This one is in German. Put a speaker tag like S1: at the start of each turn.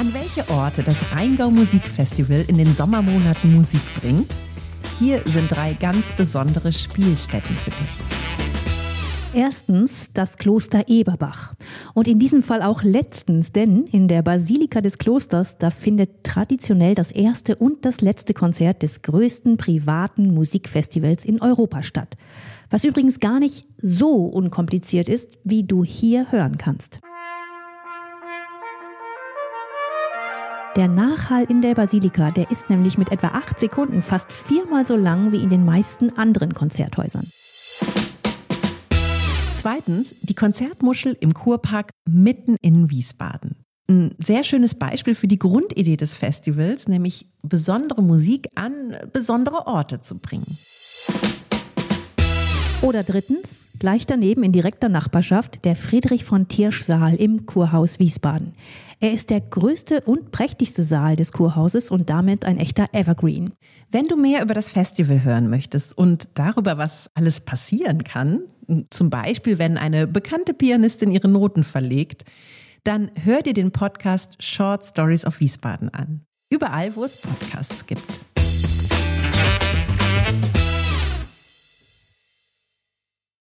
S1: An welche Orte das Rheingau Musikfestival in den Sommermonaten Musik bringt? Hier sind drei ganz besondere Spielstätten für dich.
S2: Erstens das Kloster Eberbach. Und in diesem Fall auch letztens, denn in der Basilika des Klosters, da findet traditionell das erste und das letzte Konzert des größten privaten Musikfestivals in Europa statt. Was übrigens gar nicht so unkompliziert ist, wie du hier hören kannst. Der Nachhall in der Basilika, der ist nämlich mit etwa acht Sekunden fast viermal so lang wie in den meisten anderen Konzerthäusern.
S1: Zweitens die Konzertmuschel im Kurpark mitten in Wiesbaden. Ein sehr schönes Beispiel für die Grundidee des Festivals, nämlich besondere Musik an besondere Orte zu bringen.
S2: Oder drittens, gleich daneben in direkter Nachbarschaft, der Friedrich von Tiersch Saal im Kurhaus Wiesbaden. Er ist der größte und prächtigste Saal des Kurhauses und damit ein echter Evergreen.
S1: Wenn du mehr über das Festival hören möchtest und darüber, was alles passieren kann, zum Beispiel wenn eine bekannte Pianistin ihre Noten verlegt, dann hör dir den Podcast Short Stories of Wiesbaden an. Überall, wo es Podcasts gibt.